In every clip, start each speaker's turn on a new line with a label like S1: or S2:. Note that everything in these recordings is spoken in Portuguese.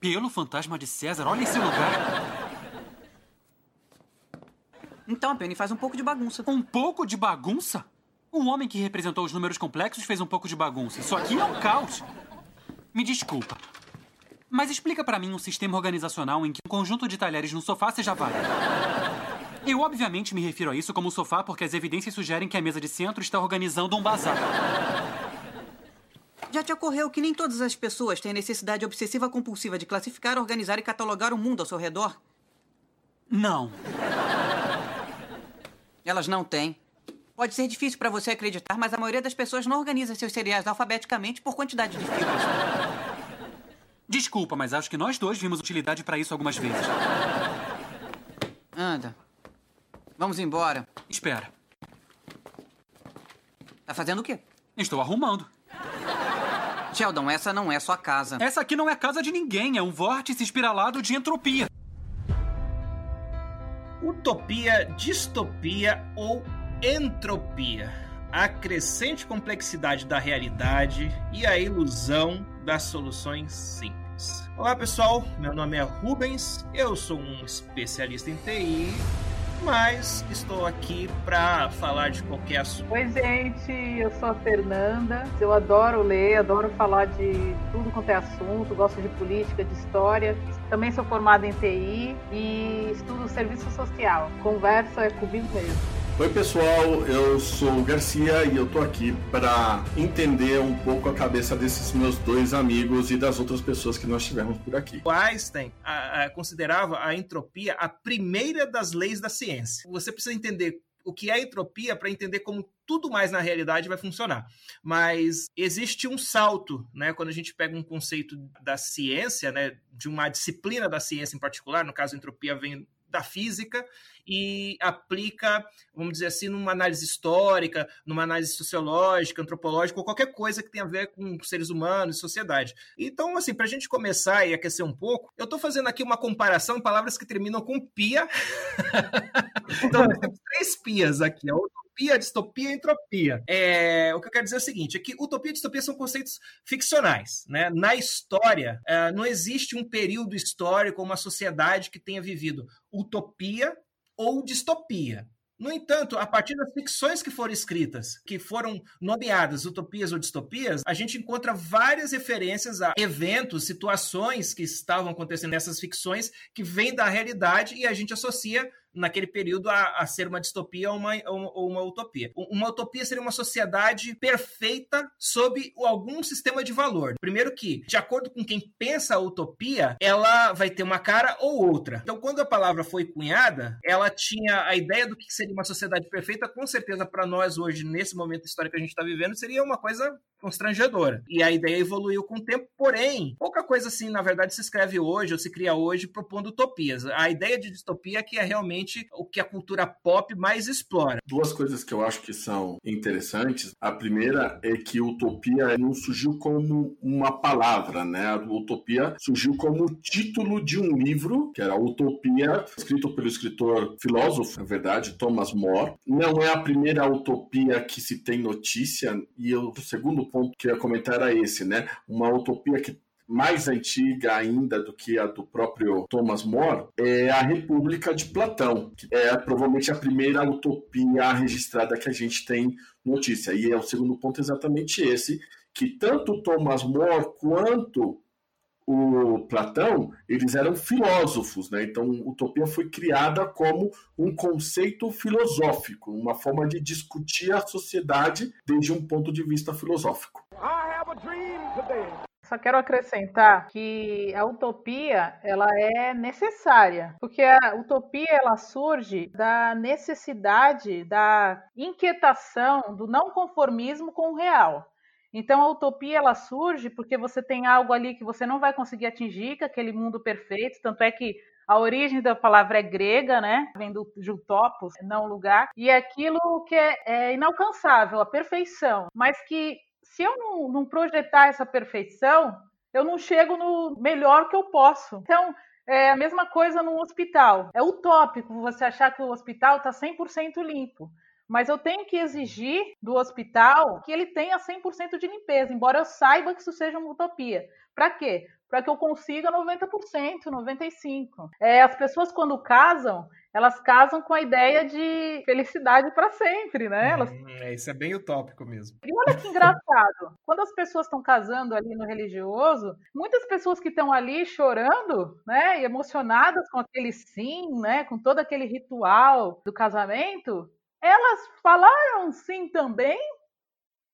S1: Pelo fantasma de César, olha esse lugar.
S2: Então, Penny, faz um pouco de bagunça.
S1: Um pouco de bagunça? O homem que representou os números complexos fez um pouco de bagunça. Isso aqui é um caos. Me desculpa. Mas explica para mim um sistema organizacional em que um conjunto de talheres no sofá seja válido. Eu obviamente me refiro a isso como sofá porque as evidências sugerem que a mesa de centro está organizando um bazar.
S2: Já te ocorreu que nem todas as pessoas têm necessidade obsessiva compulsiva de classificar, organizar e catalogar o mundo ao seu redor?
S1: Não.
S2: Elas não têm. Pode ser difícil para você acreditar, mas a maioria das pessoas não organiza seus cereais alfabeticamente por quantidade de fibras.
S1: Desculpa, mas acho que nós dois vimos utilidade para isso algumas vezes.
S2: Anda. Vamos embora.
S1: Espera.
S2: Tá fazendo o quê?
S1: Estou arrumando.
S2: Sheldon, essa não é sua casa.
S1: Essa aqui não é casa de ninguém, é um vórtice espiralado de entropia.
S3: Utopia, distopia ou entropia. A crescente complexidade da realidade e a ilusão das soluções simples. Olá pessoal, meu nome é Rubens, eu sou um especialista em TI mas estou aqui para falar de qualquer assunto.
S4: Oi, gente, eu sou a Fernanda. Eu adoro ler, adoro falar de tudo quanto é assunto, gosto de política, de história. Também sou formada em TI e estudo serviço social. Conversa é comigo mesmo.
S5: Oi pessoal, eu sou o Garcia e eu tô aqui para entender um pouco a cabeça desses meus dois amigos e das outras pessoas que nós tivemos por aqui.
S3: O Einstein a, a, considerava a entropia a primeira das leis da ciência. Você precisa entender o que é entropia para entender como tudo mais na realidade vai funcionar. Mas existe um salto, né? Quando a gente pega um conceito da ciência, né, de uma disciplina da ciência em particular, no caso entropia vem da física e aplica, vamos dizer assim, numa análise histórica, numa análise sociológica, antropológica, ou qualquer coisa que tenha a ver com seres humanos e sociedade. Então, assim, para a gente começar e aquecer um pouco, eu estou fazendo aqui uma comparação palavras que terminam com pia. então, temos três pias aqui. A utopia, distopia e entropia. É, o que eu quero dizer é o seguinte, é que utopia e distopia são conceitos ficcionais. Né? Na história, é, não existe um período histórico, uma sociedade que tenha vivido utopia ou distopia. No entanto, a partir das ficções que foram escritas, que foram nomeadas utopias ou distopias, a gente encontra várias referências a eventos, situações que estavam acontecendo nessas ficções que vêm da realidade e a gente associa naquele período a, a ser uma distopia ou uma, ou uma utopia. Uma utopia seria uma sociedade perfeita sob algum sistema de valor. Primeiro que, de acordo com quem pensa a utopia, ela vai ter uma cara ou outra. Então, quando a palavra foi cunhada, ela tinha a ideia do que seria uma sociedade perfeita, com certeza para nós hoje, nesse momento histórico que a gente está vivendo, seria uma coisa constrangedora. E a ideia evoluiu com o tempo, porém, pouca coisa assim, na verdade, se escreve hoje ou se cria hoje propondo utopias. A ideia de distopia é que é realmente o que a cultura pop mais explora.
S5: Duas coisas que eu acho que são interessantes. A primeira é que utopia não surgiu como uma palavra, né? A utopia surgiu como título de um livro, que era Utopia, escrito pelo escritor filósofo, na verdade, Thomas More. Não é a primeira utopia que se tem notícia, e o segundo ponto que eu ia comentar era esse, né? Uma utopia que mais antiga ainda do que a do próprio Thomas More, é a República de Platão, que é provavelmente a primeira utopia registrada que a gente tem notícia. E é o segundo ponto exatamente esse, que tanto Thomas More quanto o Platão, eles eram filósofos, né? Então, utopia foi criada como um conceito filosófico, uma forma de discutir a sociedade desde um ponto de vista filosófico. I have a dream
S4: today. Só quero acrescentar que a utopia ela é necessária, porque a utopia ela surge da necessidade, da inquietação, do não conformismo com o real. Então a utopia ela surge porque você tem algo ali que você não vai conseguir atingir, que é aquele mundo perfeito, tanto é que a origem da palavra é grega, né? Vem do de utopos, não lugar. E é aquilo que é, é inalcançável, a perfeição, mas que se eu não, não projetar essa perfeição, eu não chego no melhor que eu posso. Então, é a mesma coisa no hospital. É utópico você achar que o hospital está 100% limpo. Mas eu tenho que exigir do hospital que ele tenha 100% de limpeza, embora eu saiba que isso seja uma utopia. Para quê? Para que eu consiga 90%, 95%. É, as pessoas, quando casam, elas casam com a ideia de felicidade para sempre, né? Elas...
S3: É, isso é bem utópico mesmo.
S4: E olha que engraçado. Quando as pessoas estão casando ali no religioso, muitas pessoas que estão ali chorando, né, e emocionadas com aquele sim, né, com todo aquele ritual do casamento, elas falaram sim também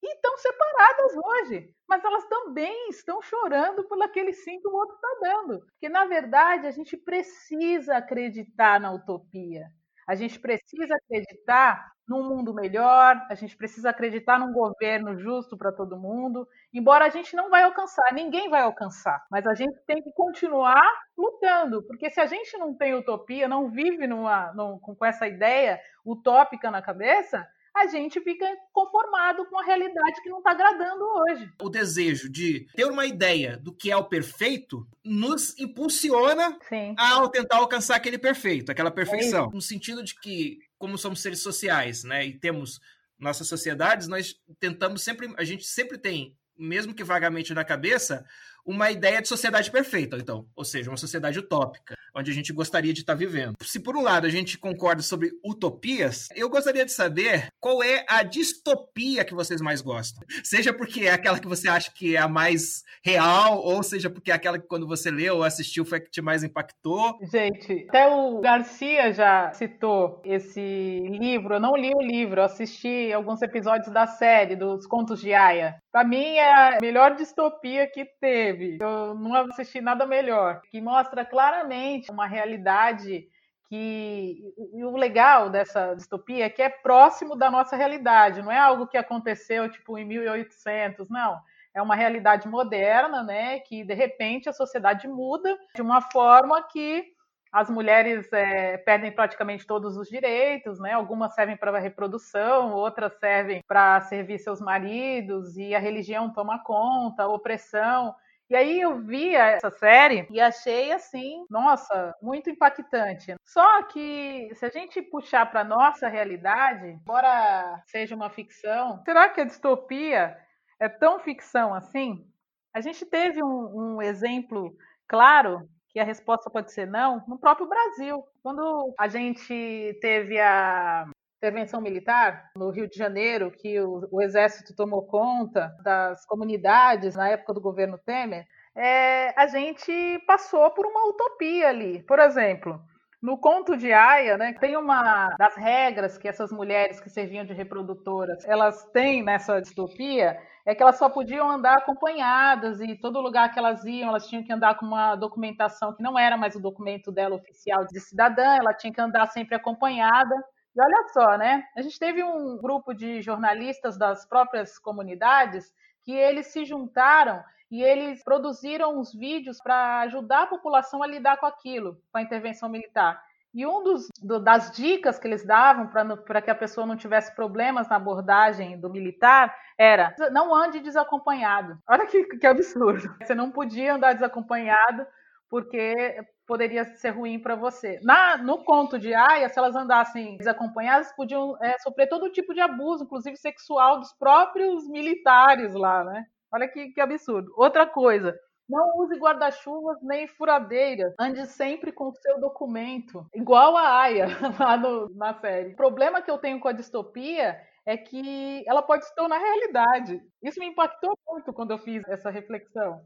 S4: e estão separadas hoje. Mas elas também estão chorando por aquele sim que o outro está dando. Porque, na verdade, a gente precisa acreditar na utopia. A gente precisa acreditar num mundo melhor, a gente precisa acreditar num governo justo para todo mundo, embora a gente não vai alcançar, ninguém vai alcançar, mas a gente tem que continuar lutando, porque se a gente não tem utopia, não vive numa, num, com essa ideia utópica na cabeça, a gente fica conformado com a realidade que não está agradando hoje.
S3: O desejo de ter uma ideia do que é o perfeito nos impulsiona Sim. a tentar alcançar aquele perfeito, aquela perfeição. É no sentido de que, como somos seres sociais, né, e temos nossas sociedades, nós tentamos sempre, a gente sempre tem, mesmo que vagamente na cabeça, uma ideia de sociedade perfeita, então, ou seja, uma sociedade utópica onde a gente gostaria de estar vivendo. Se por um lado a gente concorda sobre utopias, eu gostaria de saber qual é a distopia que vocês mais gostam. Seja porque é aquela que você acha que é a mais real, ou seja porque é aquela que quando você leu ou assistiu foi a que te mais impactou.
S4: Gente, até o Garcia já citou esse livro. Eu não li o livro, eu assisti alguns episódios da série dos Contos de Aya. Para mim é a melhor distopia que teve. Eu não assisti nada melhor, que mostra claramente uma realidade que o legal dessa distopia é que é próximo da nossa realidade, não é algo que aconteceu tipo em 1800, não. É uma realidade moderna, né? Que de repente a sociedade muda de uma forma que as mulheres é, perdem praticamente todos os direitos, né? Algumas servem para reprodução, outras servem para servir seus maridos e a religião toma conta, a opressão. E aí eu vi essa série e achei assim, nossa, muito impactante. Só que se a gente puxar para nossa realidade, embora seja uma ficção, será que a distopia é tão ficção assim? A gente teve um, um exemplo claro que a resposta pode ser não no próprio Brasil. Quando a gente teve a intervenção militar no Rio de Janeiro, que o, o, exército tomou conta das comunidades na época do governo Temer, é, a gente passou por uma utopia ali. Por exemplo, no conto de Aya, né, tem uma das regras que essas mulheres que serviam de reprodutoras, elas têm nessa distopia, é que elas só podiam andar acompanhadas e todo lugar que elas iam, elas tinham que andar com uma documentação que não era mais o documento dela oficial de cidadã, ela tinha que andar sempre acompanhada. E olha só, né? A gente teve um grupo de jornalistas das próprias comunidades que eles se juntaram e eles produziram uns vídeos para ajudar a população a lidar com aquilo, com a intervenção militar. E um dos, do, das dicas que eles davam para que a pessoa não tivesse problemas na abordagem do militar era não ande desacompanhado. Olha que, que absurdo. Você não podia andar desacompanhado porque poderia ser ruim para você. Na, no conto de Aya, se elas andassem desacompanhadas, podiam é, sofrer todo tipo de abuso, inclusive sexual, dos próprios militares lá, né? Olha que, que absurdo. Outra coisa, não use guarda-chuvas nem furadeiras. Ande sempre com o seu documento. Igual a Aya lá no, na série. O problema que eu tenho com a distopia é que ela pode se tornar realidade. Isso me impactou muito quando eu fiz essa reflexão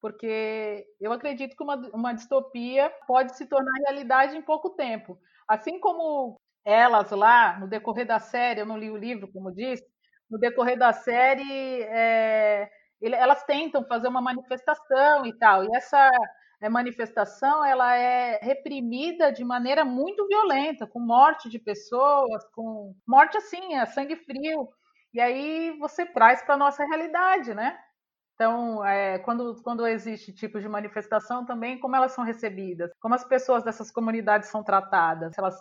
S4: porque eu acredito que uma, uma distopia pode se tornar realidade em pouco tempo. Assim como elas lá, no decorrer da série, eu não li o livro, como disse, no decorrer da série, é, elas tentam fazer uma manifestação e tal, e essa é, manifestação ela é reprimida de maneira muito violenta, com morte de pessoas, com morte assim, é sangue frio. E aí você traz para a nossa realidade, né? Então, é, quando, quando existe tipo de manifestação também, como elas são recebidas, como as pessoas dessas comunidades são tratadas, se elas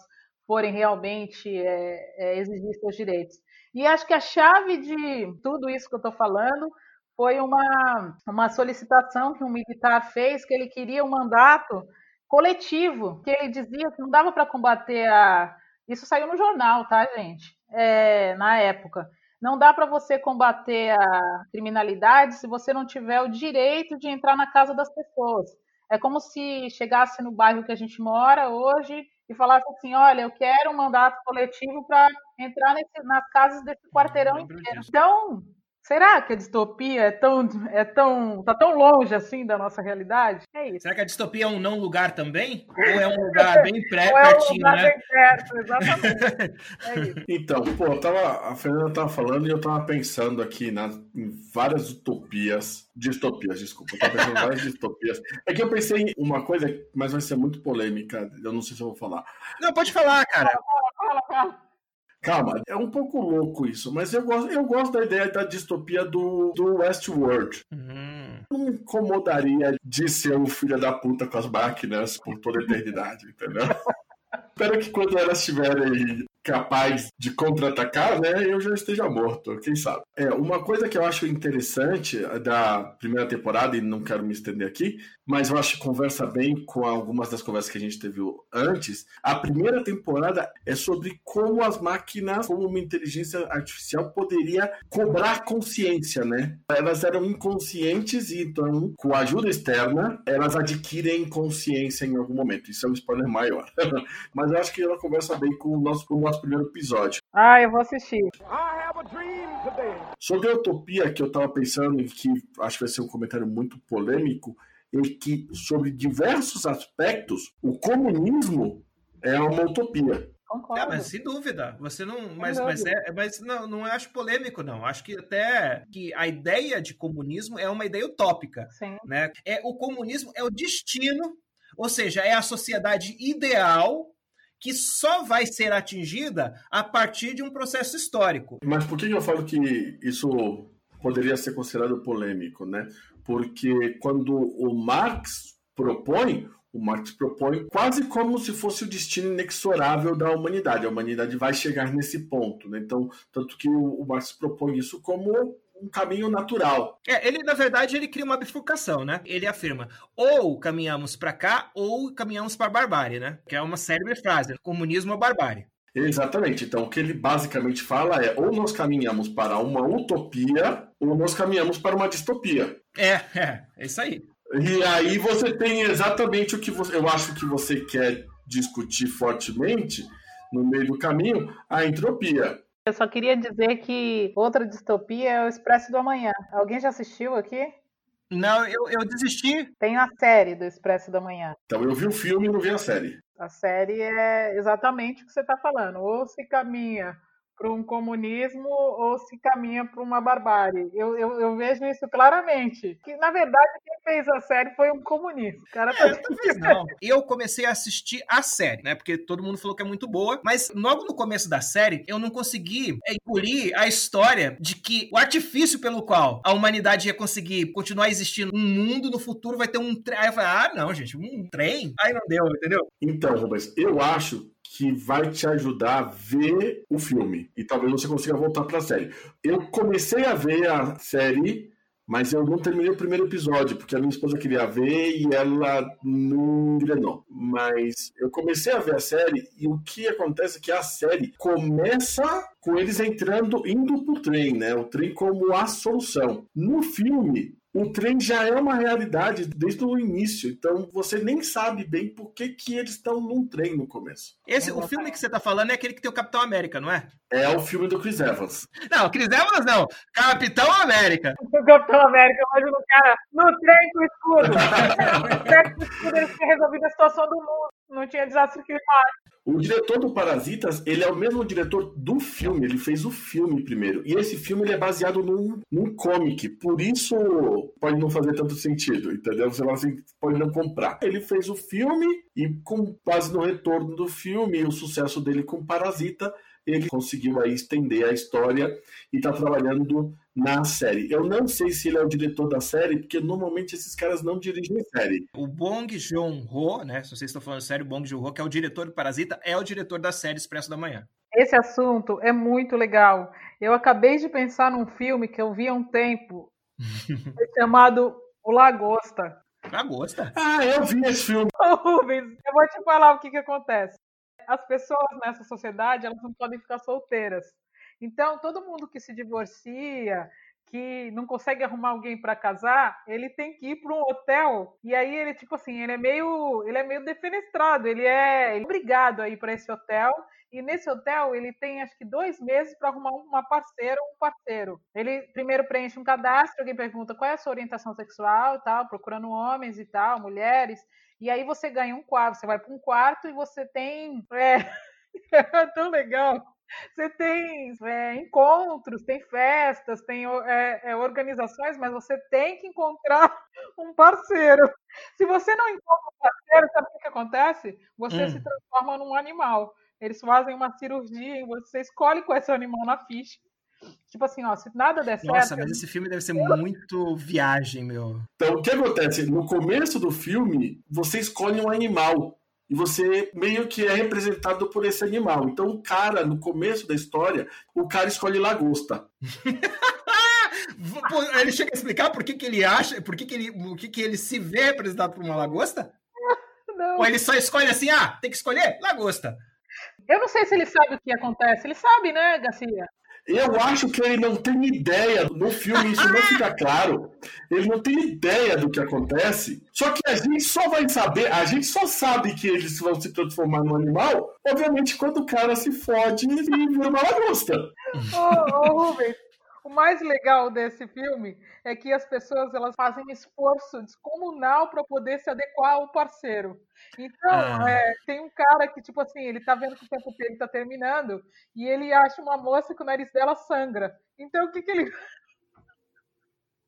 S4: forem realmente é, é, exigir seus direitos. E acho que a chave de tudo isso que eu estou falando foi uma, uma solicitação que um militar fez, que ele queria um mandato coletivo, que ele dizia que não dava para combater a. Isso saiu no jornal, tá, gente? é, na época. Não dá para você combater a criminalidade se você não tiver o direito de entrar na casa das pessoas. É como se chegasse no bairro que a gente mora hoje e falasse assim: olha, eu quero um mandato coletivo para entrar nesse, nas casas desse quarteirão inteiro. Então, Será que a distopia é tão, é tão, tá tão longe assim da nossa realidade? É isso.
S3: Será que a distopia é um não lugar também? Ou é um lugar bem pré, Ou é um lugar né? Bem perto,
S5: exatamente. é isso. Então, pô, tava, a Fernanda tava falando e eu tava pensando aqui nas, em várias utopias, distopias, desculpa, eu tava pensando em várias distopias. É que eu pensei em uma coisa, mas vai ser muito polêmica, eu não sei se eu vou falar.
S3: Não, pode falar, cara.
S4: Fala, fala, fala.
S5: Calma, é um pouco louco isso, mas eu gosto, eu gosto da ideia da distopia do, do Westworld. Uhum. Não me incomodaria de ser um filho da puta com as máquinas por toda a eternidade, entendeu? Espero que quando elas estiverem capaz de contra-atacar, né, eu já esteja morto, quem sabe. É, uma coisa que eu acho interessante da primeira temporada, e não quero me estender aqui, mas eu acho que conversa bem com algumas das conversas que a gente teve antes. A primeira temporada é sobre como as máquinas, como uma inteligência artificial poderia cobrar consciência, né? Elas eram inconscientes e então, com a ajuda externa, elas adquirem consciência em algum momento. Isso é um spoiler maior. mas eu acho que ela conversa bem com o nosso, com o nosso primeiro episódio.
S4: Ah, eu vou assistir.
S5: Sobre a utopia que eu tava pensando e que acho que vai ser um comentário muito polêmico, é que sobre diversos aspectos o comunismo é uma utopia.
S3: Concordo. É, mas sem dúvida. Você não. Mas, mas, é, mas não, não acho polêmico, não. Acho que até que a ideia de comunismo é uma ideia utópica. Sim. Né? É, o comunismo é o destino, ou seja, é a sociedade ideal que só vai ser atingida a partir de um processo histórico.
S5: Mas por que eu falo que isso poderia ser considerado polêmico, né? Porque quando o Marx propõe, o Marx propõe quase como se fosse o destino inexorável da humanidade. A humanidade vai chegar nesse ponto, né? Então, tanto que o Marx propõe isso como um caminho natural.
S3: É, ele na verdade ele cria uma bifurcação, né? Ele afirma: ou caminhamos para cá ou caminhamos para a barbárie, né? Que é uma célebre frase: comunismo ou barbárie.
S5: Exatamente. Então, o que ele basicamente fala é: ou nós caminhamos para uma utopia, ou nós caminhamos para uma distopia.
S3: É, é, é isso aí.
S5: E aí você tem exatamente o que você, eu acho que você quer discutir fortemente no meio do caminho, a entropia.
S4: Eu só queria dizer que outra distopia é o Expresso do Amanhã. Alguém já assistiu aqui?
S3: Não, eu, eu desisti.
S4: Tem a série do Expresso da Manhã.
S5: Então eu vi o filme e não vi a série.
S4: A série é exatamente o que você está falando. Ou se caminha para um comunismo ou se caminha para uma barbárie. Eu, eu, eu, vejo isso claramente. Que, na verdade, quem fez a série foi um comunista. O cara
S3: tá... é, talvez não. Eu comecei a assistir a série, né? Porque todo mundo falou que é muito boa. Mas logo no começo da série, eu não consegui engolir a história de que o artifício pelo qual a humanidade ia conseguir continuar existindo um mundo no futuro vai ter um trem. Aí eu falei, ah, não, gente, um trem? Aí não deu, entendeu?
S5: Então, Rubens, eu acho que vai te ajudar a ver o filme. E talvez você consiga voltar para a série. Eu comecei a ver a série, mas eu não terminei o primeiro episódio, porque a minha esposa queria ver e ela não engrenou. Mas eu comecei a ver a série e o que acontece é que a série começa com eles entrando, indo pro trem, né? O trem como a solução. No filme, o trem já é uma realidade desde o início, então você nem sabe bem por que, que eles estão num trem no começo.
S3: Esse, o filme que você tá falando é aquele que tem o Capitão América, não é?
S5: É o filme do Chris Evans.
S3: Não, Chris Evans não. Capitão América.
S4: O Capitão América, imagina o cara no trem com escudo. no trem com escudo, eles tinham resolvido a situação do mundo. Não tinha desastre climático.
S5: O diretor do Parasitas, ele é o mesmo diretor do filme, ele fez o filme primeiro. E esse filme ele é baseado num, num comic, por isso pode não fazer tanto sentido, entendeu? Você assim, pode não comprar. Ele fez o filme e com base no retorno do filme e o sucesso dele com Parasita, ele conseguiu aí estender a história e está trabalhando na série. Eu não sei se ele é o diretor da série, porque normalmente esses caras não dirigem série.
S3: O Bong Joon-ho, né, se vocês estão falando sério, o Bong Joon-ho, que é o diretor do Parasita, é o diretor da série Expresso da Manhã.
S4: Esse assunto é muito legal. Eu acabei de pensar num filme que eu vi há um tempo, chamado O Lagosta.
S3: Lagosta?
S5: Ah, eu vi esse filme.
S4: Rubens, eu vou te falar o que, que acontece. As pessoas nessa sociedade, elas não podem ficar solteiras. Então, todo mundo que se divorcia, que não consegue arrumar alguém para casar, ele tem que ir para um hotel e aí ele tipo assim, ele é meio, ele é meio defenestrado, ele é obrigado a ir para esse hotel e nesse hotel ele tem acho que dois meses para arrumar uma parceira ou um parceiro. Ele primeiro preenche um cadastro, alguém pergunta qual é a sua orientação sexual tal, procurando homens e tal, mulheres. E aí você ganha um quarto, você vai para um quarto e você tem. É, é tão legal. Você tem é, encontros, tem festas, tem é, é, organizações, mas você tem que encontrar um parceiro. Se você não encontra um parceiro, sabe o que acontece? Você hum. se transforma num animal. Eles fazem uma cirurgia e você escolhe qual é seu animal na ficha. Tipo assim, ó, se nada der certo.
S3: Nossa, mas esse filme deve ser muito viagem, meu.
S5: Então, o que acontece? No começo do filme, você escolhe um animal. E você meio que é representado por esse animal. Então, o cara, no começo da história, o cara escolhe lagosta.
S3: ele chega a explicar por que, que ele acha, por que, que, ele, por que, que ele se vê representado por uma lagosta? Não. Ou ele só escolhe assim, ah, tem que escolher lagosta.
S4: Eu não sei se ele sabe o que acontece. Ele sabe, né, Garcia?
S5: Eu acho que ele não tem ideia. No filme isso não fica claro. Ele não tem ideia do que acontece. Só que a gente só vai saber, a gente só sabe que eles vão se transformar num animal, obviamente, quando o cara se fode e vira uma lagosta.
S4: Ô, ô Rubens, o mais legal desse filme é que as pessoas elas fazem esforço descomunal para poder se adequar ao parceiro. Então, ah. é, tem um cara que, tipo assim, ele tá vendo que o tempo dele tá terminando e ele acha uma moça que o nariz dela sangra. Então, o que que ele.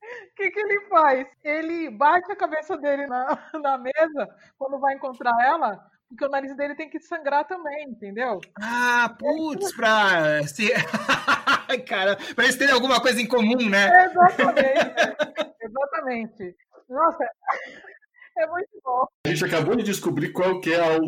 S4: O que, que ele faz? Ele bate a cabeça dele na, na mesa quando vai encontrar ela, porque o nariz dele tem que sangrar também, entendeu?
S3: Ah, putz, pra. Se... Cara, pra eles terem alguma coisa em comum, né?
S4: exatamente. exatamente. Nossa, é muito bom.
S5: A gente acabou de descobrir qual que é a,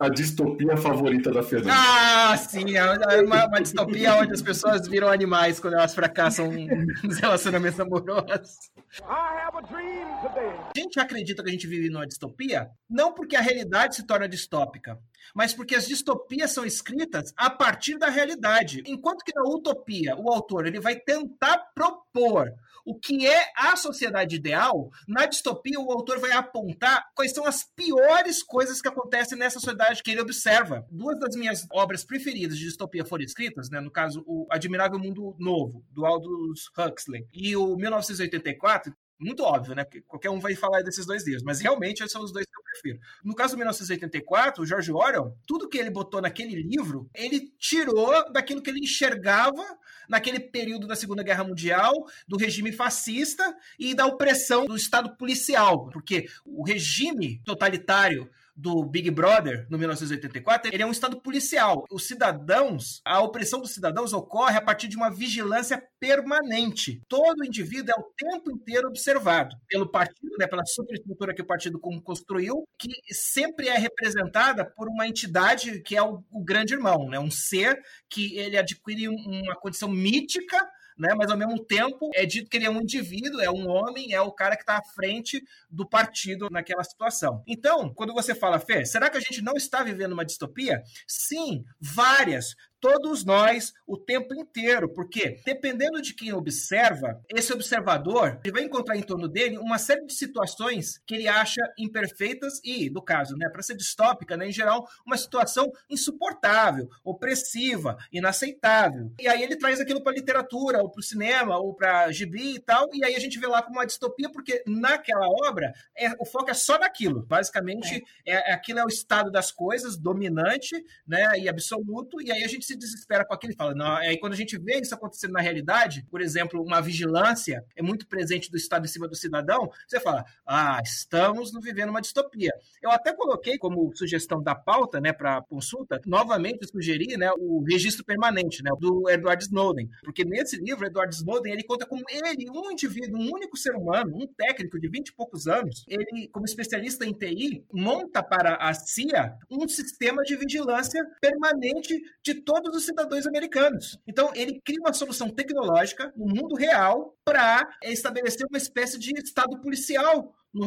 S5: a distopia favorita da Fernanda.
S3: Ah, sim, é uma, uma, distopia onde as pessoas viram animais quando elas fracassam nos relacionamentos amorosos. A gente acredita que a gente vive numa distopia não porque a realidade se torna distópica, mas porque as distopias são escritas a partir da realidade. Enquanto que na utopia, o autor ele vai tentar propor o que é a sociedade ideal, na distopia o autor vai apontar quais são as piores coisas que acontecem nessa sociedade que ele observa. Duas das minhas obras preferidas de distopia foram escritas, né, no caso o Admirável Mundo Novo, do Aldous Huxley, e o 1984, muito óbvio, né? Porque qualquer um vai falar desses dois livros, mas realmente esses são os dois que eu prefiro. No caso do 1984, o George Orwell, tudo que ele botou naquele livro, ele tirou daquilo que ele enxergava naquele período da Segunda Guerra Mundial, do regime fascista e da opressão do Estado policial, porque o regime totalitário do Big Brother, no 1984, ele é um estado policial. Os cidadãos, a opressão dos cidadãos ocorre a partir de uma vigilância permanente. Todo indivíduo é o tempo inteiro observado pelo partido, né, pela superestrutura que o partido construiu, que sempre é representada por uma entidade que é o, o grande irmão, né, um ser que ele adquire uma condição mítica né? Mas ao mesmo tempo é dito que ele é um indivíduo, é um homem, é o cara que está à frente do partido naquela situação. Então, quando você fala, Fê, será que a gente não está vivendo uma distopia? Sim, várias todos nós o tempo inteiro, porque dependendo de quem observa, esse observador ele vai encontrar em torno dele uma série de situações que ele acha imperfeitas e, no caso, né, para ser distópica, né, em geral, uma situação insuportável, opressiva, inaceitável. E aí ele traz aquilo para a literatura, ou para o cinema, ou para gibi e tal, e aí a gente vê lá como uma distopia, porque naquela obra é, o foco é só naquilo. Basicamente, é. É, aquilo é o estado das coisas dominante né, e absoluto, e aí a gente se desespera com aquilo e fala, não, aí quando a gente vê isso acontecendo na realidade, por exemplo, uma vigilância é muito presente do Estado em cima do cidadão, você fala, ah, estamos vivendo uma distopia. Eu até coloquei como sugestão da pauta, né, para consulta, novamente sugeri, né, o registro permanente, né, do Edward Snowden, porque nesse livro, Edward Snowden, ele conta como ele, um indivíduo, um único ser humano, um técnico de 20 e poucos anos, ele, como especialista em TI, monta para a CIA um sistema de vigilância permanente de todo todos os cidadãos americanos. Então, ele cria uma solução tecnológica no mundo real para estabelecer uma espécie de estado policial no,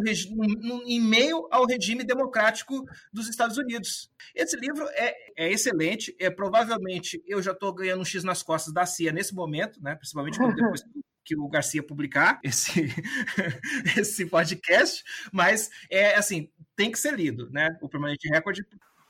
S3: no, em meio ao regime democrático dos Estados Unidos. Esse livro é, é excelente, é provavelmente eu já estou ganhando um X nas costas da CIA nesse momento, né? principalmente depois que o Garcia publicar esse, esse podcast, mas é assim, tem que ser lido, né? O Permanente Record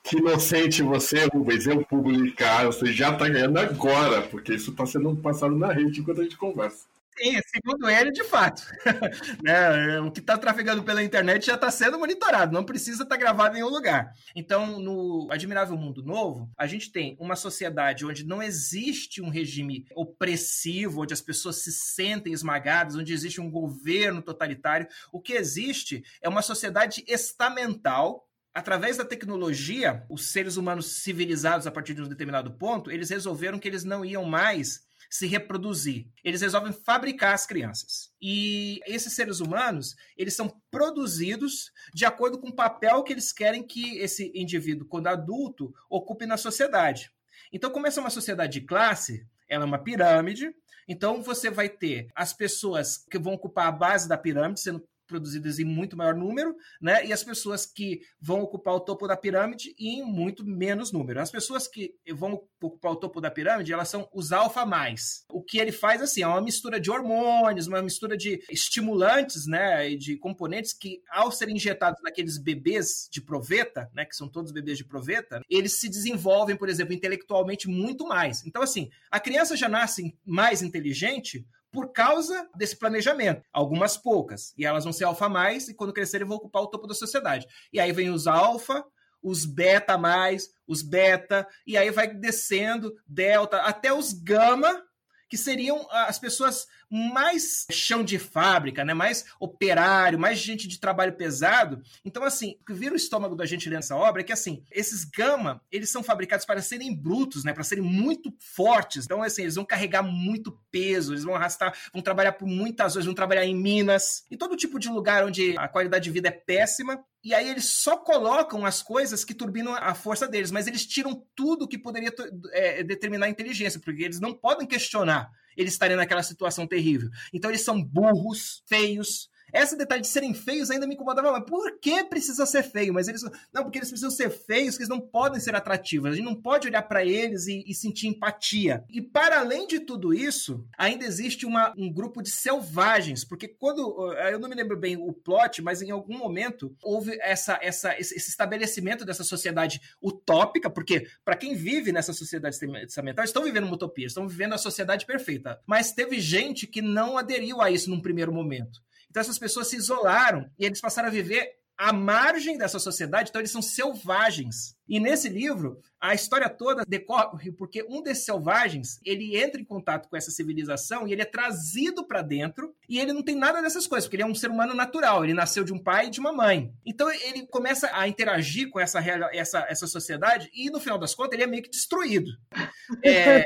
S5: que inocente você, Rubens, eu publicar, você já está ganhando agora, porque isso está sendo passado na rede enquanto a gente conversa.
S3: Sim, segundo ele, de fato. né? O que está trafegando pela internet já está sendo monitorado, não precisa estar tá gravado em nenhum lugar. Então, no Admirável Mundo Novo, a gente tem uma sociedade onde não existe um regime opressivo, onde as pessoas se sentem esmagadas, onde existe um governo totalitário. O que existe é uma sociedade estamental através da tecnologia, os seres humanos civilizados a partir de um determinado ponto, eles resolveram que eles não iam mais se reproduzir. Eles resolvem fabricar as crianças. E esses seres humanos, eles são produzidos de acordo com o papel que eles querem que esse indivíduo, quando adulto, ocupe na sociedade. Então, como essa é uma sociedade de classe, ela é uma pirâmide, então você vai ter as pessoas que vão ocupar a base da pirâmide, sendo produzidas em muito maior número, né? E as pessoas que vão ocupar o topo da pirâmide em muito menos número. As pessoas que vão ocupar o topo da pirâmide, elas são os alfa mais. O que ele faz assim, é uma mistura de hormônios, uma mistura de estimulantes, né, e de componentes que ao serem injetados naqueles bebês de proveta, né, que são todos bebês de proveta, eles se desenvolvem, por exemplo, intelectualmente muito mais. Então assim, a criança já nasce mais inteligente por causa desse planejamento. Algumas poucas. E elas vão ser alfa mais, e quando crescerem vão ocupar o topo da sociedade. E aí vem os alfa, os beta mais, os beta, e aí vai descendo, delta, até os gama, que seriam as pessoas mais chão de fábrica, né? mais operário, mais gente de trabalho pesado. Então, assim, o que vira o estômago da gente lendo essa obra é que, assim, esses gama, eles são fabricados para serem brutos, né? para serem muito fortes. Então, assim, eles vão carregar muito peso, eles vão arrastar, vão trabalhar por muitas horas, vão trabalhar em minas, em todo tipo de lugar onde a qualidade de vida é péssima. E aí eles só colocam as coisas que turbinam a força deles, mas eles tiram tudo que poderia é, determinar a inteligência, porque eles não podem questionar eles estarem naquela situação terrível. Então eles são burros, feios, esse detalhe de serem feios ainda me incomodava, mas por que precisa ser feio? Mas eles não, porque eles precisam ser feios, que eles não podem ser atrativos. A gente não pode olhar para eles e, e, sentir empatia. E para além de tudo isso, ainda existe uma, um grupo de selvagens, porque quando eu não me lembro bem o plot, mas em algum momento houve essa, essa esse estabelecimento dessa sociedade utópica, porque para quem vive nessa sociedade estamental, estão vivendo uma utopia, estão vivendo a sociedade perfeita. Mas teve gente que não aderiu a isso num primeiro momento. Então essas pessoas se isolaram e eles passaram a viver à margem dessa sociedade, então eles são selvagens. E nesse livro, a história toda decorre porque um desses selvagens, ele entra em contato com essa civilização e ele é trazido para dentro e ele não tem nada dessas coisas, porque ele é um ser humano natural, ele nasceu de um pai e de uma mãe. Então ele começa a interagir com essa, essa, essa sociedade e no final das contas ele é meio que destruído. É, é.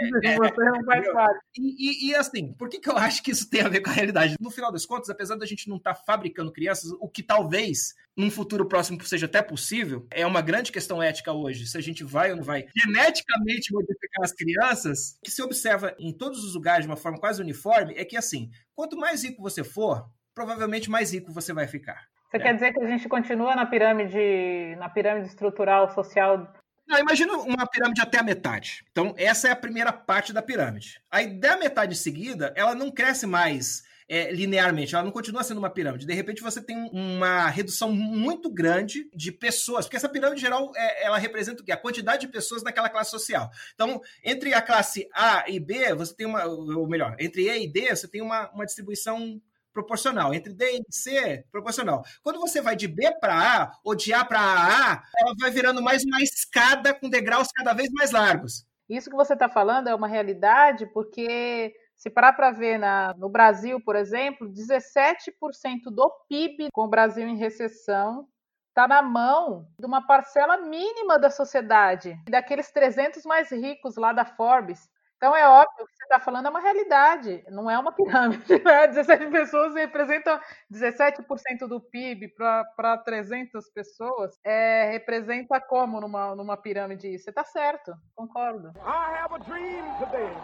S3: E, e, e, assim, por que, que eu acho que isso tem a ver com a realidade? No final das contas, apesar da gente não estar tá fabricando crianças, o que talvez num futuro próximo seja até possível, é uma grande questão ética hoje, se a gente vai ou não vai geneticamente modificar as crianças, que se observa em todos os lugares de uma forma quase uniforme, é que assim, quanto mais rico você for, provavelmente mais rico você vai ficar.
S4: Você é. quer dizer que a gente continua na pirâmide, na pirâmide estrutural social
S3: não, imagina uma pirâmide até a metade. Então, essa é a primeira parte da pirâmide. Aí, da metade seguida, ela não cresce mais é, linearmente, ela não continua sendo uma pirâmide. De repente você tem uma redução muito grande de pessoas, porque essa pirâmide geral é, ela representa o quê? A quantidade de pessoas naquela classe social. Então, entre a classe A e B, você tem uma, ou melhor, entre E e D, você tem uma, uma distribuição proporcional. Entre D e C, proporcional. Quando você vai de B para A ou de A para AA, ela vai virando mais uma escada com degraus cada vez mais largos.
S4: Isso que você está falando é uma realidade porque se parar para ver na, no Brasil, por exemplo, 17% do PIB com o Brasil em recessão está na mão de uma parcela mínima da sociedade, daqueles 300 mais ricos lá da Forbes. Então é óbvio que você está falando é uma realidade, não é uma pirâmide. Né? 17 pessoas representam 17% do PIB para 300 pessoas. É, representa como numa, numa pirâmide? Você está certo, concordo.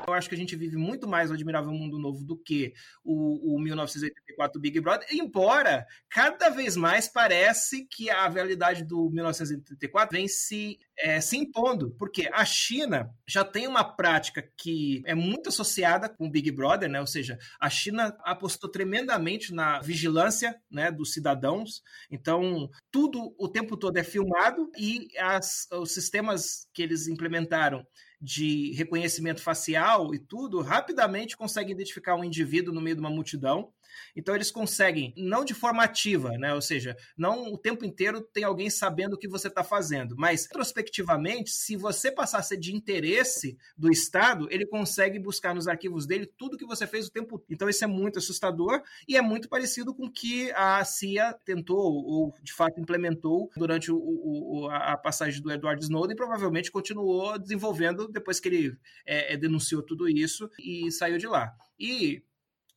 S3: Eu acho que a gente vive muito mais o Admirável Mundo Novo do que o, o 1984 Big Brother, embora cada vez mais parece que a realidade do 1984 vem se, é, se impondo, porque a China já tem uma prática que é muito associada com o Big Brother, né? Ou seja, a China apostou tremendamente na vigilância, né, dos cidadãos. Então, tudo o tempo todo é filmado e as, os sistemas que eles implementaram de reconhecimento facial e tudo, rapidamente conseguem identificar um indivíduo no meio de uma multidão então eles conseguem, não de forma ativa, né? Ou seja, não o tempo inteiro tem alguém sabendo o que você está fazendo, mas prospectivamente, se você passar a ser de interesse do Estado, ele consegue buscar nos arquivos dele tudo que você fez o tempo. Então isso é muito assustador e é muito parecido com o que a CIA tentou ou de fato implementou durante o, o, a passagem do Edward Snowden e provavelmente continuou desenvolvendo depois que ele é, é denunciou tudo isso e saiu de lá. E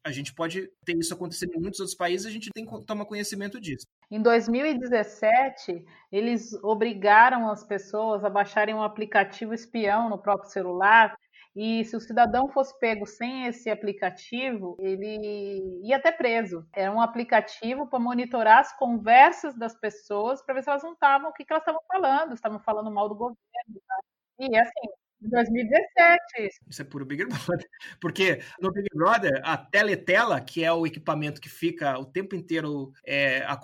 S3: a gente pode ter isso acontecendo em muitos outros países, a gente tem que tomar conhecimento disso.
S4: Em 2017, eles obrigaram as pessoas a baixarem um aplicativo espião no próprio celular. E se o cidadão fosse pego sem esse aplicativo, ele ia até preso. Era um aplicativo para monitorar as conversas das pessoas para ver se elas não estavam, o que, que elas estavam falando, estavam falando mal do governo. Tá? E assim, 2017.
S3: Isso é puro Big Brother. Porque no Big Brother, a teletela, que é o equipamento que fica o tempo inteiro é, a,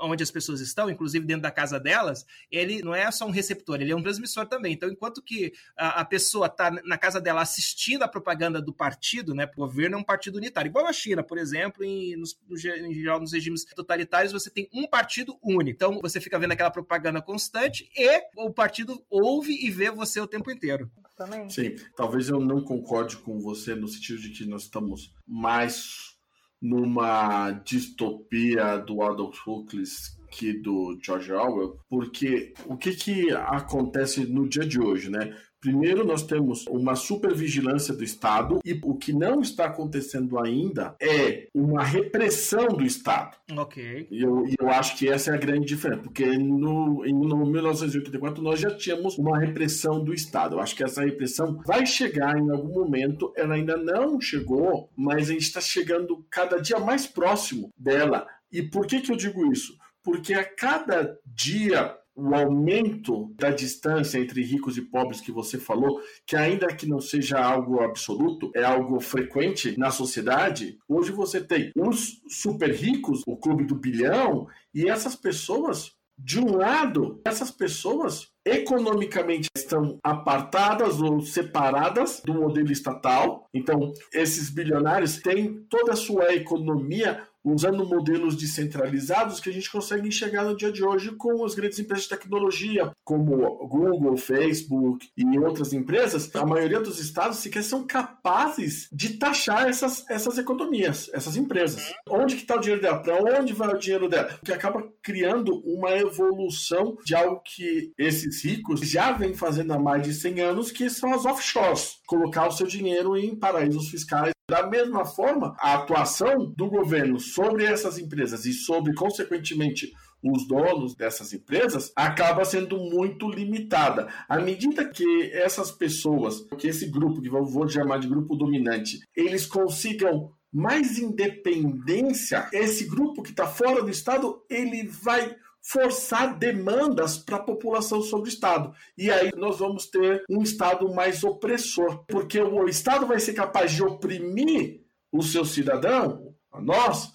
S3: onde as pessoas estão, inclusive dentro da casa delas, ele não é só um receptor, ele é um transmissor também. Então, enquanto que a, a pessoa está na casa dela assistindo a propaganda do partido, né? O governo é um partido unitário. Igual a China, por exemplo, em, nos, no, em geral nos regimes totalitários, você tem um partido único. Então, você fica vendo aquela propaganda constante e o partido ouve e vê você o tempo inteiro
S4: Também.
S5: Sim, talvez eu não concorde com você no sentido de que nós estamos mais numa distopia do Adolf Huxley que do George Orwell, porque o que, que acontece no dia de hoje, né? Primeiro, nós temos uma supervigilância do Estado e o que não está acontecendo ainda é uma repressão do Estado.
S3: Ok.
S5: E eu, eu acho que essa é a grande diferença, porque no, em, no 1984 nós já tínhamos uma repressão do Estado. Eu acho que essa repressão vai chegar em algum momento, ela ainda não chegou, mas a gente está chegando cada dia mais próximo dela. E por que, que eu digo isso? Porque a cada dia o aumento da distância entre ricos e pobres que você falou, que ainda que não seja algo absoluto, é algo frequente na sociedade. Hoje você tem os super ricos, o clube do bilhão, e essas pessoas, de um lado, essas pessoas economicamente estão apartadas ou separadas do modelo estatal. Então, esses bilionários têm toda a sua economia usando modelos descentralizados que a gente consegue enxergar no dia de hoje com as grandes empresas de tecnologia, como Google, Facebook e outras empresas. A maioria dos estados sequer são capazes de taxar essas, essas economias, essas empresas. Onde que está o dinheiro dela? Para onde vai o dinheiro dela? Que acaba criando uma evolução de algo que esses ricos já vêm fazendo há mais de 100 anos, que são as offshores. Colocar o seu dinheiro em paraísos fiscais da mesma forma, a atuação do governo sobre essas empresas e sobre, consequentemente, os donos dessas empresas acaba sendo muito limitada. À medida que essas pessoas, que esse grupo, que vou chamar de grupo dominante, eles consigam mais independência, esse grupo que está fora do Estado, ele vai forçar demandas para a população sobre o Estado. E aí nós vamos ter um Estado mais opressor, porque o Estado vai ser capaz de oprimir o seu cidadão, a nós,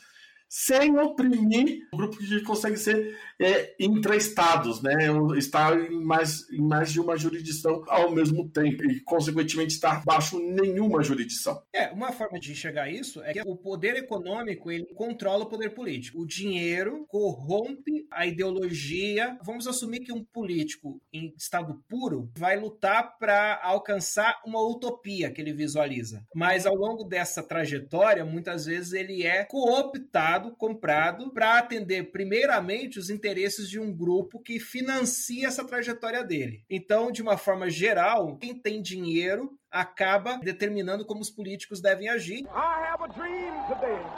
S5: sem oprimir o grupo que consegue ser é, intra-estados, né? estar em mais, em mais de uma jurisdição ao mesmo tempo e, consequentemente, estar baixo nenhuma jurisdição.
S3: É, uma forma de enxergar isso é que o poder econômico ele controla o poder político. O dinheiro corrompe a ideologia. Vamos assumir que um político em estado puro vai lutar para alcançar uma utopia que ele visualiza. Mas ao longo dessa trajetória, muitas vezes ele é cooptado, comprado, para atender primeiramente os interesses interesses de um grupo que financia essa trajetória dele. Então, de uma forma geral, quem tem dinheiro acaba determinando como os políticos devem agir.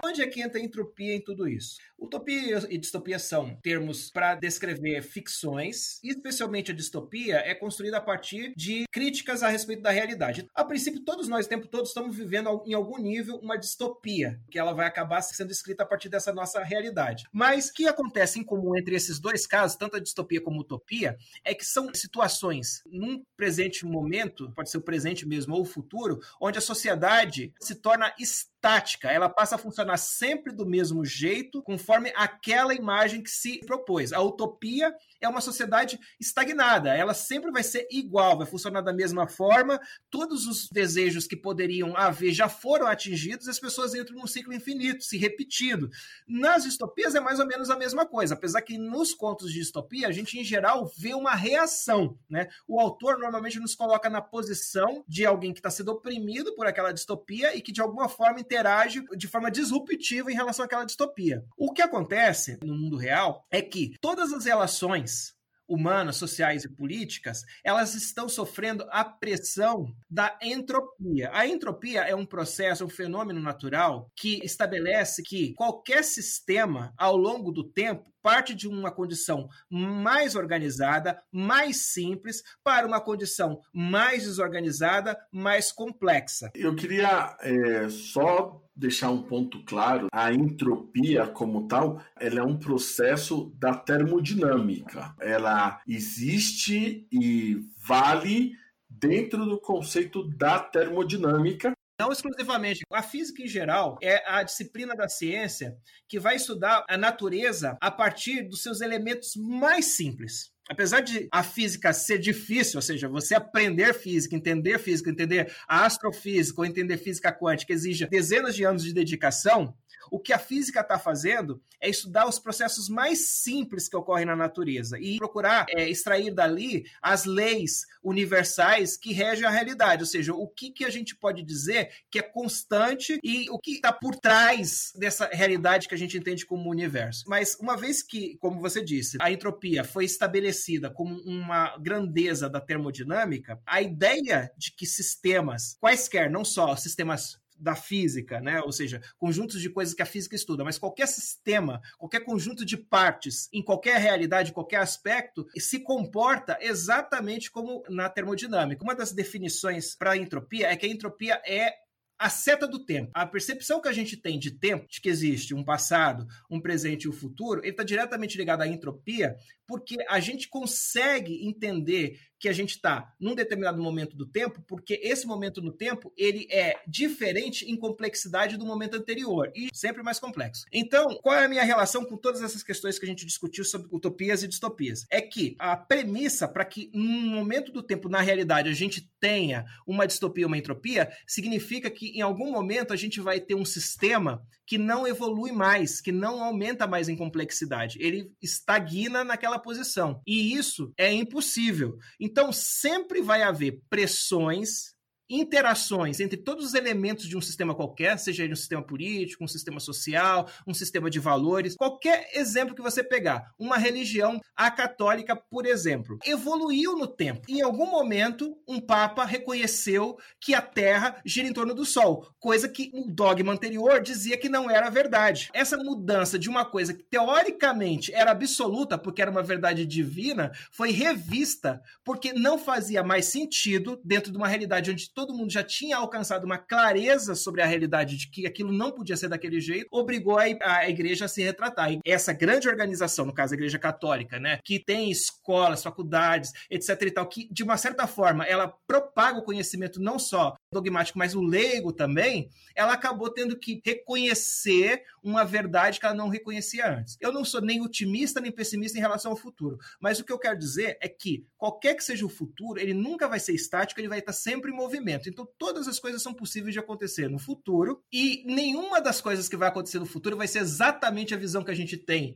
S3: Onde é que entra a entropia em tudo isso? Utopia e distopia são termos para descrever ficções, especialmente a distopia é construída a partir de críticas a respeito da realidade. A princípio, todos nós, o tempo todo, estamos vivendo em algum nível uma distopia, que ela vai acabar sendo escrita a partir dessa nossa realidade. Mas o que acontece em comum entre esses dois casos, tanto a distopia como a utopia, é que são situações num presente momento, pode ser o presente mesmo ou o futuro, onde a sociedade se torna estática, ela passa a funcionar sempre do mesmo jeito, conforme aquela imagem que se propôs. A utopia é uma sociedade estagnada, ela sempre vai ser igual, vai funcionar da mesma forma, todos os desejos que poderiam haver já foram atingidos, as pessoas entram num ciclo infinito, se repetindo. Nas distopias é mais ou menos a mesma coisa, apesar que nos contos de distopia a gente em geral vê uma reação, né? O autor normalmente nos coloca na posição de alguém que está sendo oprimido por aquela distopia e que de alguma forma interage de forma disruptiva em relação àquela distopia. O que acontece no mundo real é que todas as relações humanas, sociais e políticas, elas estão sofrendo a pressão da entropia. A entropia é um processo, um fenômeno natural que estabelece que qualquer sistema, ao longo do tempo, parte de uma condição mais organizada, mais simples, para uma condição mais desorganizada, mais complexa.
S5: Eu queria é, só deixar um ponto claro, a entropia como tal, ela é um processo da termodinâmica. Ela existe e vale dentro do conceito da termodinâmica,
S3: não exclusivamente. A física em geral é a disciplina da ciência que vai estudar a natureza a partir dos seus elementos mais simples. Apesar de a física ser difícil, ou seja, você aprender física, entender física, entender a astrofísica ou entender física quântica exige dezenas de anos de dedicação, o que a física está fazendo é estudar os processos mais simples que ocorrem na natureza e procurar é, extrair dali as leis universais que regem a realidade, ou seja, o que, que a gente pode dizer que é constante e o que está por trás dessa realidade que a gente entende como universo. Mas uma vez que, como você disse, a entropia foi estabelecida como uma grandeza da termodinâmica, a ideia de que sistemas, quaisquer, não só sistemas da física, né? Ou seja, conjuntos de coisas que a física estuda, mas qualquer sistema, qualquer conjunto de partes, em qualquer realidade, qualquer aspecto, se comporta exatamente como na termodinâmica. Uma das definições para a entropia é que a entropia é a seta do tempo. A percepção que a gente tem de tempo, de que existe um passado, um presente e um futuro, ele está diretamente ligado à entropia, porque a gente consegue entender que a gente está num determinado momento do tempo, porque esse momento no tempo ele é diferente em complexidade do momento anterior e sempre mais complexo. Então, qual é a minha relação com todas essas questões que a gente discutiu sobre utopias e distopias? É que a premissa para que num momento do tempo, na realidade, a gente tenha uma distopia, uma entropia, significa que em algum momento a gente vai ter um sistema que não evolui mais, que não aumenta mais em complexidade. Ele estagna naquela posição. E isso é impossível. Então, sempre vai haver pressões interações entre todos os elementos de um sistema qualquer, seja ele um sistema político, um sistema social, um sistema de valores, qualquer exemplo que você pegar, uma religião, a católica, por exemplo, evoluiu no tempo. Em algum momento, um papa reconheceu que a Terra gira em torno do Sol, coisa que o dogma anterior dizia que não era verdade. Essa mudança de uma coisa que teoricamente era absoluta, porque era uma verdade divina, foi revista porque não fazia mais sentido dentro de uma realidade onde todo mundo já tinha alcançado uma clareza sobre a realidade de que aquilo não podia ser daquele jeito, obrigou a, a igreja a se retratar. E essa grande organização, no caso a Igreja Católica, né, que tem escolas, faculdades, etc e tal, que de uma certa forma ela propaga o conhecimento não só dogmático, mas o leigo também, ela acabou tendo que reconhecer uma verdade que ela não reconhecia antes. Eu não sou nem otimista nem pessimista em relação ao futuro, mas o que eu quero dizer é que qualquer que seja o futuro, ele nunca vai ser estático, ele vai estar sempre em movimento. Então todas as coisas são possíveis de acontecer no futuro e nenhuma das coisas que vai acontecer no futuro vai ser exatamente a visão que a gente tem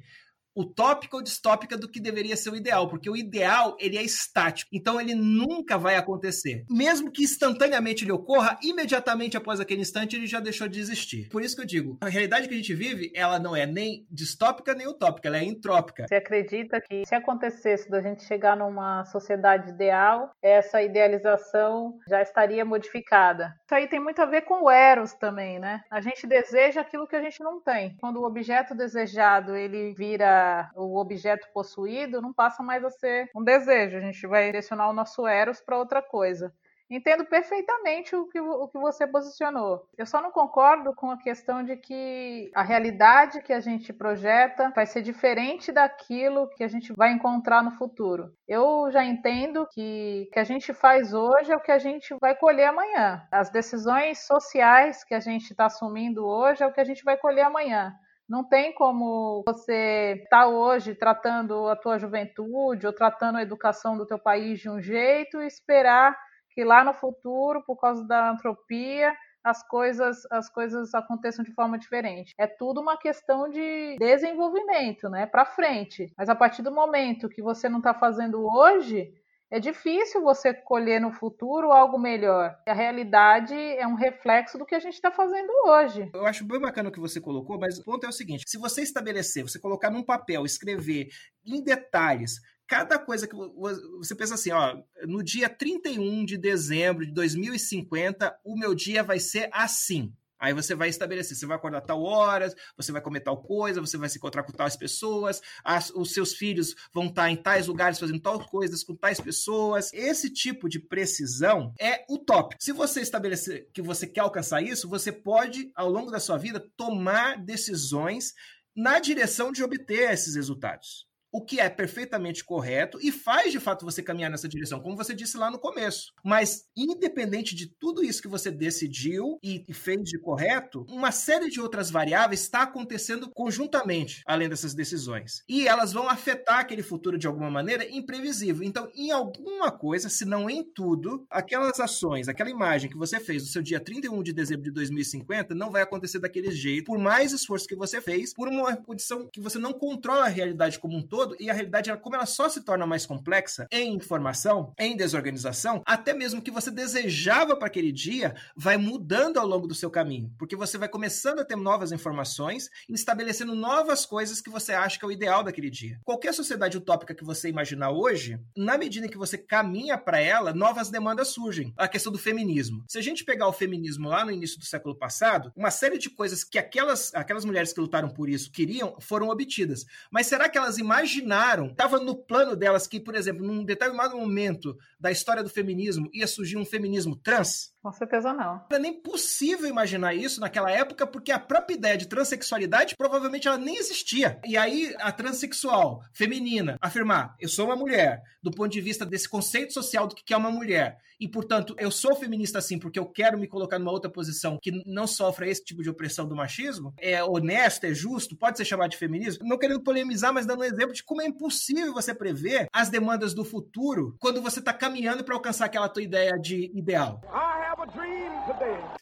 S3: utópica ou distópica do que deveria ser o ideal, porque o ideal ele é estático, então ele nunca vai acontecer. Mesmo que instantaneamente ele ocorra, imediatamente após aquele instante ele já deixou de existir. Por isso que eu digo, a realidade que a gente vive, ela não é nem distópica nem utópica, ela é entrópica.
S4: Você acredita que se acontecesse da gente chegar numa sociedade ideal, essa idealização já estaria modificada? Isso aí tem muito a ver com o eros também, né? A gente deseja aquilo que a gente não tem. Quando o objeto desejado ele vira o objeto possuído, não passa mais a ser um desejo. A gente vai direcionar o nosso eros para outra coisa. Entendo perfeitamente o que, o que você posicionou. Eu só não concordo com a questão de que a realidade que a gente projeta vai ser diferente daquilo que a gente vai encontrar no futuro. Eu já entendo que o que a gente faz hoje é o que a gente vai colher amanhã. As decisões sociais que a gente está assumindo hoje é o que a gente vai colher amanhã. Não tem como você estar tá hoje tratando a tua juventude ou tratando a educação do teu país de um jeito e esperar que lá no futuro, por causa da antropia, as coisas, as coisas aconteçam de forma diferente. É tudo uma questão de desenvolvimento, né, para frente. Mas a partir do momento que você não está fazendo hoje, é difícil você colher no futuro algo melhor. A realidade é um reflexo do que a gente está fazendo hoje.
S3: Eu acho bem bacana o que você colocou, mas o ponto é o seguinte: se você estabelecer, você colocar num papel, escrever em detalhes cada coisa que você pensa assim, ó, no dia 31 de dezembro de 2050, o meu dia vai ser assim. Aí você vai estabelecer, você vai acordar tal horas, você vai comer tal coisa, você vai se encontrar com tais pessoas, as, os seus filhos vão estar em tais lugares fazendo tal coisas com tais pessoas. Esse tipo de precisão é utópico. Se você estabelecer que você quer alcançar isso, você pode, ao longo da sua vida, tomar decisões na direção de obter esses resultados o que é perfeitamente correto e faz de fato você caminhar nessa direção, como você disse lá no começo. Mas, independente de tudo isso que você decidiu e, fez de correto, uma série de outras variáveis está acontecendo conjuntamente, além dessas decisões. E elas vão afetar aquele futuro de alguma maneira imprevisível. Então, em alguma coisa, se não em tudo, aquelas ações, aquela imagem que você fez no seu dia 31 de dezembro de 2050 não vai acontecer daquele jeito, por mais esforço que você fez, por uma condição que você não controla a realidade como um todo todo, e a realidade, como ela só se torna mais complexa em informação, em desorganização, até mesmo que você desejava para aquele dia vai mudando ao longo do seu caminho, porque você vai começando a ter novas informações estabelecendo novas coisas que você acha que é o ideal daquele dia. Qualquer sociedade utópica que você imaginar hoje, na medida que você caminha para ela, novas demandas surgem. A questão do feminismo. Se a gente pegar o feminismo lá no início do século passado, uma série de coisas que aquelas, aquelas mulheres que lutaram por isso queriam foram obtidas. Mas será que elas imaginaram imaginaram, estava no plano delas que, por exemplo, num determinado momento da história do feminismo ia surgir um feminismo trans?
S4: Com certeza não.
S3: Não é nem possível imaginar isso naquela época, porque a própria ideia de transexualidade provavelmente ela nem existia. E aí a transexual feminina afirmar: eu sou uma mulher, do ponto de vista desse conceito social do que é uma mulher, e portanto eu sou feminista assim porque eu quero me colocar numa outra posição que não sofra esse tipo de opressão do machismo, é honesto, é justo, pode ser chamado de feminismo. Não querendo polemizar, mas dando um exemplo de como é impossível você prever as demandas do futuro quando você está caminhando para alcançar aquela tua ideia de ideal. Ah,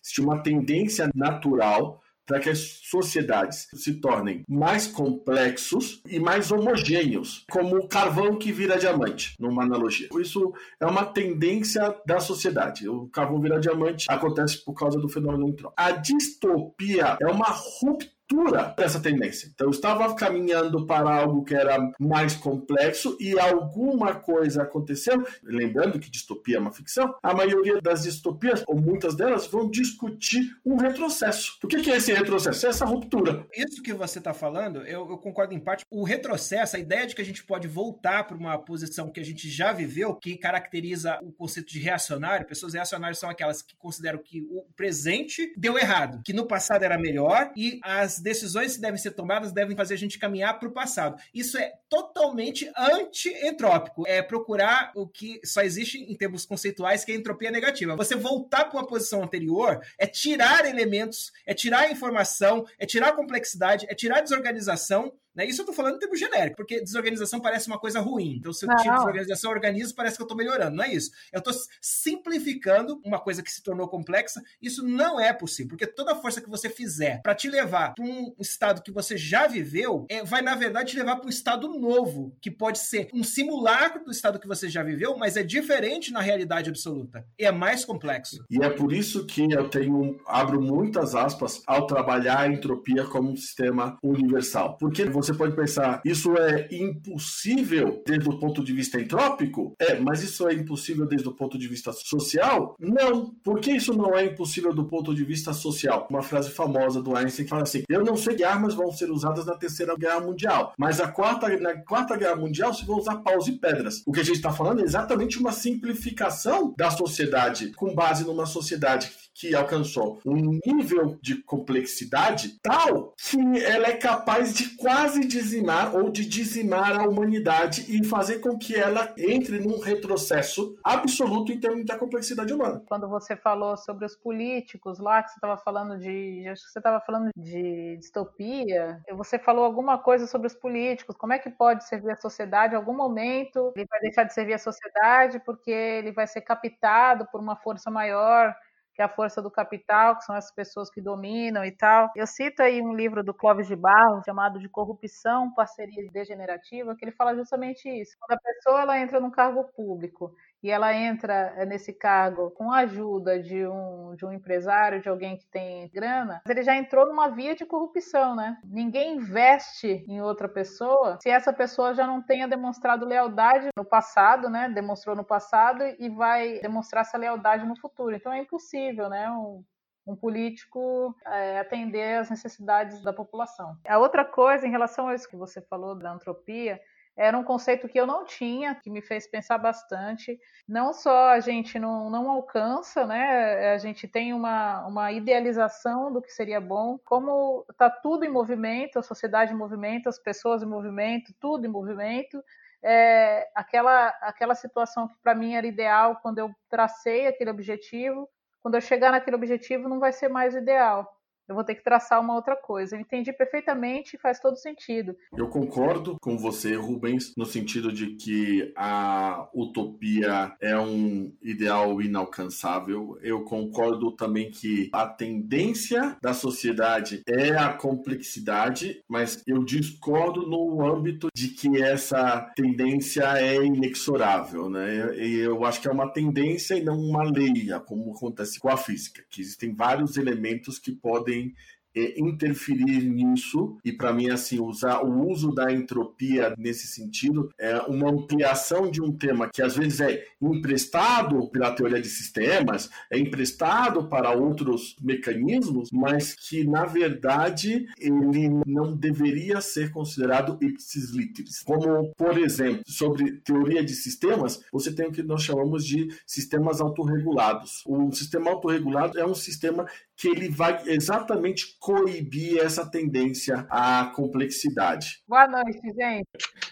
S5: Existe uma tendência natural para que as sociedades se tornem mais complexos e mais homogêneos, como o carvão que vira diamante, numa analogia. Isso é uma tendência da sociedade. O carvão vira diamante acontece por causa do fenômeno entrópico. A distopia é uma ruptura ruptura dessa tendência. Então, eu estava caminhando para algo que era mais complexo e alguma coisa aconteceu. Lembrando que distopia é uma ficção, a maioria das distopias, ou muitas delas, vão discutir um retrocesso. O que é esse retrocesso? É essa ruptura.
S3: Isso que você está falando, eu, eu, concordo em parte. O retrocesso, a ideia de que a gente pode voltar para uma posição que a gente já viveu, que caracteriza o conceito de reacionário. Pessoas reacionárias são aquelas que consideram que o presente deu errado, que no passado era melhor e as decisões que devem ser tomadas devem fazer a gente caminhar para o passado. Isso é totalmente anti-entrópico. É procurar o que só existe em termos conceituais, que é entropia negativa. Você voltar para uma posição anterior é tirar elementos, é tirar informação, é tirar complexidade, é tirar desorganização Né? Isso eu tô falando em termos genéricos, porque desorganização parece uma coisa ruim. Então, se eu tiro desorganização e organizo, parece que eu tô melhorando. Não é isso. Eu tô simplificando uma coisa que se tornou complexa. Isso não é possível, porque toda força que você fizer para te levar para um estado que você já viveu, é, vai, na verdade, te levar para um estado novo, que pode ser um simulacro do estado que você já viveu, mas é diferente na realidade absoluta. E é mais complexo.
S5: E é por isso que eu tenho abro muitas aspas ao trabalhar a entropia como um sistema universal. Porque você pode pensar, isso é impossível desde o ponto de vista entrópico? É, mas isso é impossível desde o ponto de vista social? Não. Por que isso não é impossível do ponto de vista social? Uma frase famosa do Einstein que fala assim: Eu não sei que armas vão ser usadas na terceira guerra mundial, mas a quarta, na quarta guerra mundial se vão usar paus e pedras. O que a gente está falando é exatamente uma simplificação da sociedade com base numa sociedade que alcançou um nível de complexidade tal que ela é capaz de quase dizimar ou de dizimar a humanidade e fazer com que ela entre num retrocesso absoluto em termos da complexidade humana.
S4: Quando você falou sobre os políticos lá, que você estava falando de. Acho que você estava falando de distopia. Você falou alguma coisa sobre os políticos. Como é que pode servir a sociedade? Em algum momento ele vai deixar de servir a sociedade porque ele vai ser captado por uma força maior que é a força do capital, que são as pessoas que dominam e tal. Eu cito aí um livro do Clóvis de Barros, chamado de Corrupção, Parceria Degenerativa, que ele fala justamente isso. Quando a pessoa ela entra num cargo público e ela entra eh, nesse cargo com a ajuda de um, de um empresário, de alguém que tem grana, ele já entrou numa via de corrupção, né? Ninguém investe em outra pessoa se essa pessoa já não tenha demonstrado lealdade no passado, né? Demonstrou no passado e vai demonstrar essa lealdade no futuro. Então é impossível, né? Um, um político é, atender às necessidades da população. A outra coisa, em relação a isso que você falou da antropia, era um conceito que eu não tinha, que me fez pensar bastante. Não só a gente não, não alcança, né? A gente tem uma, uma idealização do que seria bom, como está tudo em movimento, a sociedade em movimento, as pessoas em movimento, tudo em movimento. É, aquela, aquela situação que para mim era ideal quando eu tracei aquele objetivo, quando eu chegar naquele objetivo não vai ser mais ideal eu vou ter que traçar uma outra coisa. Eu entendi perfeitamente e faz todo sentido.
S5: Eu concordo com você, Rubens, no sentido de que a utopia é um ideal inalcançável. Eu concordo também que a tendência da sociedade é a complexidade, mas eu discordo no âmbito de que essa tendência é inexorável, né? Eu acho que é uma tendência e não uma lei, como acontece com a física, que existem vários elementos que podem é, interferir nisso e para mim assim usar o uso da entropia nesse sentido é uma ampliação de um tema que às vezes é emprestado pela teoria de sistemas é emprestado para outros mecanismos mas que na verdade ele não deveria ser considerado ipsis literis. Como por exemplo sobre teoria de sistemas você tem o que nós chamamos de sistemas autorregulados. Um sistema autorregulado é um sistema que ele vai exatamente coibir essa tendência à complexidade.
S4: Boa noite, gente.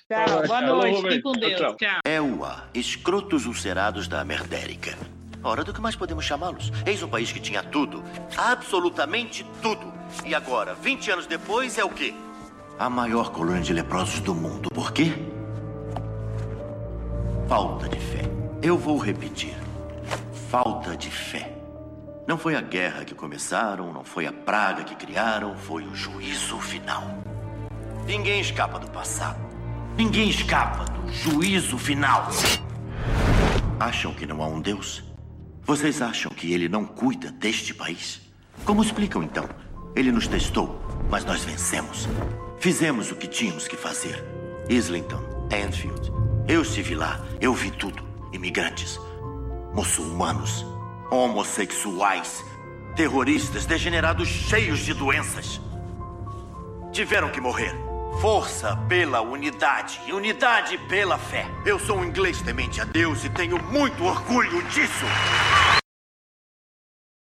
S6: Tchau, boa noite. Fique com Deus. Tchau.
S7: EUA, escrotos ulcerados da Merdérica. Ora, do que mais podemos chamá-los? Eis um país que tinha tudo. Absolutamente tudo. E agora, 20 anos depois, é o quê? A maior colônia de leprosos do mundo. Por quê? Falta de fé. Eu vou repetir. Falta de fé. Não foi a guerra que começaram, não foi a praga que criaram, foi o juízo final. Ninguém escapa do passado. Ninguém escapa do juízo final. Acham que não há um Deus? Vocês acham que ele não cuida deste país? Como explicam então? Ele nos testou, mas nós vencemos. Fizemos o que tínhamos que fazer. Islington, Enfield. Eu estive lá, eu vi tudo. Imigrantes, muçulmanos, homossexuais, terroristas, degenerados cheios de doenças. Tiveram que morrer. Força pela unidade e unidade pela fé. Eu sou um inglês temente a Deus e tenho muito orgulho disso.